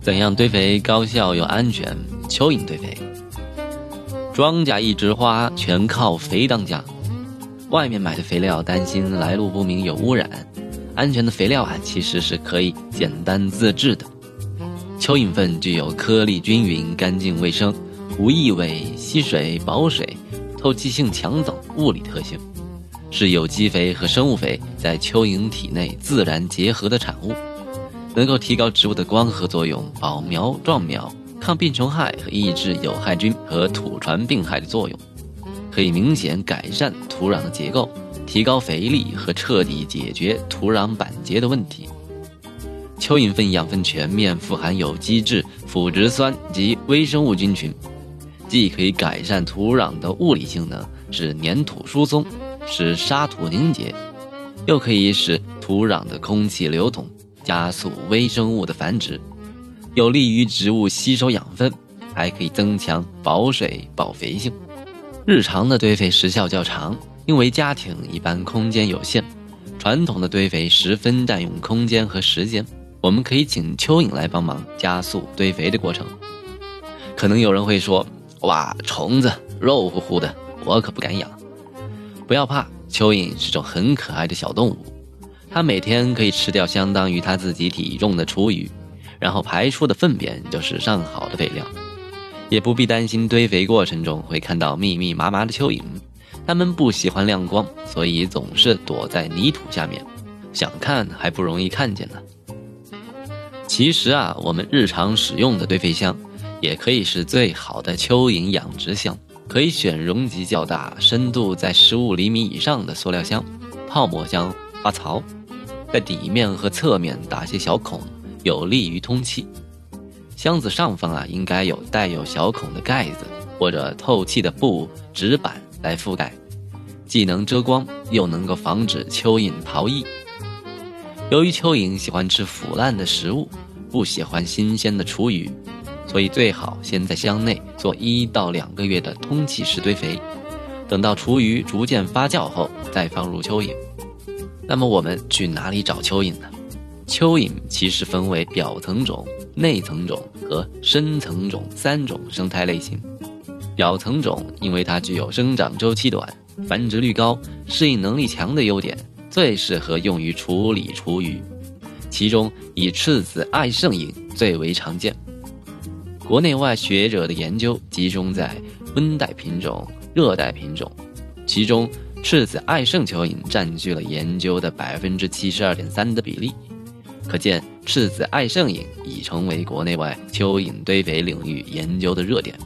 怎样堆肥高效又安全？蚯蚓堆肥，庄稼一枝花，全靠肥当家。外面买的肥料担心来路不明有污染，安全的肥料啊，其实是可以简单自制的。蚯蚓粪具有颗粒均匀、干净卫生、无异味、吸水保水、透气性强等物理特性，是有机肥和生物肥在蚯蚓体内自然结合的产物。能够提高植物的光合作用，保苗壮苗，抗病虫害和抑制有害菌和土传病害的作用，可以明显改善土壤的结构，提高肥力和彻底解决土壤板结的问题。蚯蚓粪养分全面，富含有机质、腐殖酸及微生物菌群，既可以改善土壤的物理性能，使粘土疏松，使沙土凝结，又可以使土壤的空气流通。加速微生物的繁殖，有利于植物吸收养分，还可以增强保水保肥性。日常的堆肥时效较长，因为家庭一般空间有限，传统的堆肥十分占用空间和时间。我们可以请蚯蚓来帮忙加速堆肥的过程。可能有人会说：“哇，虫子肉乎乎的，我可不敢养。”不要怕，蚯蚓是种很可爱的小动物。它每天可以吃掉相当于它自己体重的厨余，然后排出的粪便就是上好的肥料，也不必担心堆肥过程中会看到密密麻麻的蚯蚓。它们不喜欢亮光，所以总是躲在泥土下面，想看还不容易看见呢。其实啊，我们日常使用的堆肥箱，也可以是最好的蚯蚓养殖箱，可以选容积较大、深度在十五厘米以上的塑料箱、泡沫箱、花槽。在底面和侧面打些小孔，有利于通气。箱子上方啊，应该有带有小孔的盖子或者透气的布纸板来覆盖，既能遮光，又能够防止蚯蚓逃逸。由于蚯蚓喜欢吃腐烂的食物，不喜欢新鲜的厨余，所以最好先在箱内做一到两个月的通气式堆肥，等到厨余逐渐发酵后，再放入蚯蚓。那么我们去哪里找蚯蚓呢？蚯蚓其实分为表层种、内层种和深层种三种生态类型。表层种因为它具有生长周期短、繁殖率高、适应能力强的优点，最适合用于处理厨余。其中以赤子爱胜蝇最为常见。国内外学者的研究集中在温带品种、热带品种，其中。赤子爱胜蚯蚓占据了研究的百分之七十二点三的比例，可见赤子爱胜蚓已成为国内外蚯蚓堆肥领域研究的热点。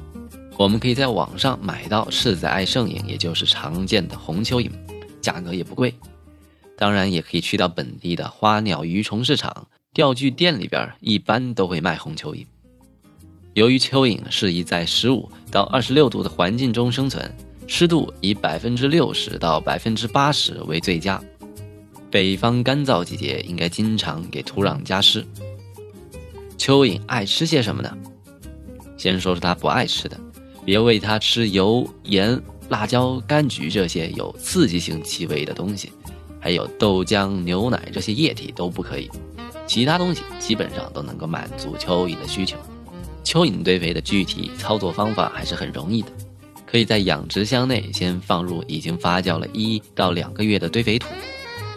我们可以在网上买到赤子爱胜蚓，也就是常见的红蚯蚓，价格也不贵。当然，也可以去到本地的花鸟鱼虫市场、钓具店里边，一般都会卖红蚯蚓。由于蚯蚓适宜在十五到二十六度的环境中生存。湿度以百分之六十到百分之八十为最佳。北方干燥季节应该经常给土壤加湿。蚯蚓爱吃些什么呢？先说说它不爱吃的，别喂它吃油、盐、辣椒、柑橘这些有刺激性气味的东西，还有豆浆、牛奶这些液体都不可以。其他东西基本上都能够满足蚯蚓的需求。蚯蚓堆肥的具体操作方法还是很容易的。可以在养殖箱内先放入已经发酵了一到两个月的堆肥土，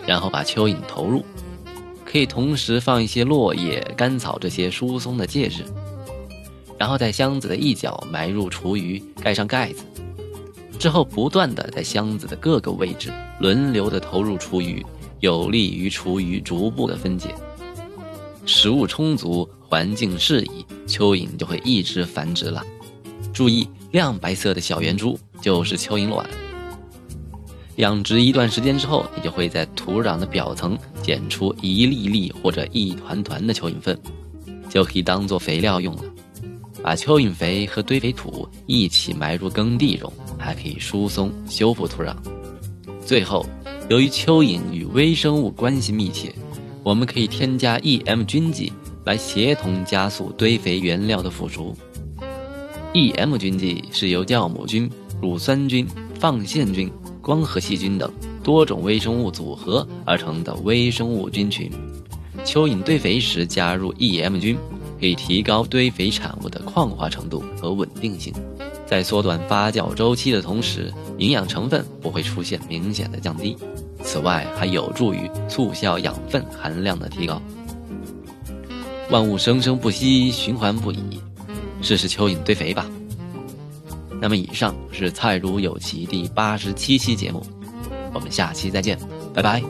然后把蚯蚓投入。可以同时放一些落叶、干草这些疏松的介质，然后在箱子的一角埋入厨余，盖上盖子。之后不断的在箱子的各个位置轮流的投入厨余，有利于厨余逐步的分解。食物充足，环境适宜，蚯蚓就会一直繁殖了。注意。亮白色的小圆珠就是蚯蚓卵。养殖一段时间之后，你就会在土壤的表层捡出一粒粒或者一团团的蚯蚓粪，就可以当做肥料用了。把蚯蚓肥和堆肥土一起埋入耕地中，还可以疏松修复土壤。最后，由于蚯蚓与微生物关系密切，我们可以添加 EM 菌剂来协同加速堆肥原料的腐熟。E.M 菌剂是由酵母菌、乳酸菌、放线菌、光合细菌等多种微生物组合而成的微生物菌群。蚯蚓堆肥时加入 EM 菌，可以提高堆肥产物的矿化程度和稳定性，在缩短发酵周期的同时，营养成分不会出现明显的降低。此外，还有助于促效养分含量的提高。万物生生不息，循环不已，试试蚯蚓堆肥吧。那么，以上是《菜如有奇》第八十七期节目，我们下期再见，拜拜。